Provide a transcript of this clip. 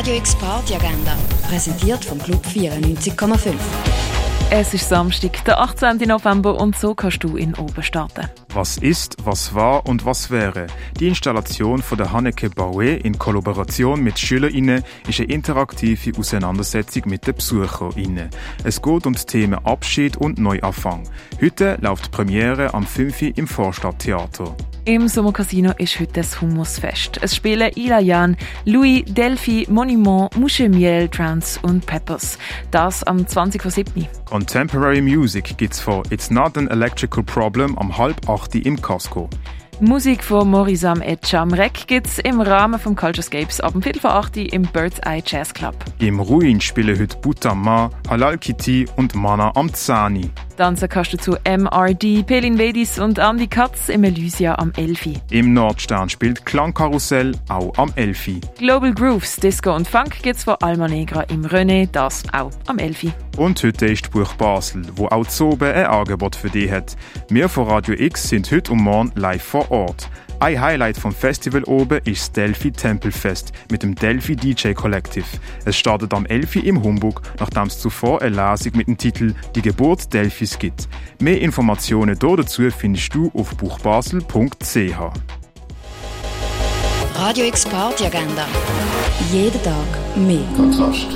Radio X Party Agenda, präsentiert vom Club 94,5. Es ist Samstag, der 18. November und so kannst du in Oben starten. Was ist, was war und was wäre? Die Installation von der Hanneke Baué in Kollaboration mit SchülerInnen ist eine interaktive Auseinandersetzung mit den BesucherInnen. Es geht um die Themen Abschied und Neuanfang. Heute läuft die Premiere am 5. im Vorstadttheater. Im Sommercasino ist heute das Hummusfest. Es spielen Ilayan, Louis, Delphi, Monument, Muschemiel, Trans und Peppers. Das am 20.07. Contemporary Music gibt's vor It's Not an Electrical Problem am halb acht im Casco. Musik von Morisam et Jamrek gibt's im Rahmen vom Culturescapes ab dem Viertel vor 8 im Bird's Eye Jazz Club. Im Ruin spielen heute Butama, Halal Kitty und Mana am Zani. Tanzen kannst du zu MRD, Pelin Vedis und Andy Katz im Elysia am Elfi. Im Nordstern spielt Klangkarussell auch am Elfi. Global Grooves, Disco und Funk gibt's von Alma Negra im René, das auch am Elfi. Und heute ist die Buch Basel, wo auch Zobe ein Angebot für dich hat. Wir von Radio X sind heute und morgen live vor Ort. Ein Highlight vom Festival oben ist das Delphi Tempelfest mit dem Delphi DJ Collective. Es startet am 11. im Humbug, nachdem es zuvor eine Lesung mit dem Titel Die Geburt Delphis gibt. Mehr Informationen dazu findest du auf buchbasel.ch. Radio X Party Agenda. Jeden Tag mehr. Kontrast.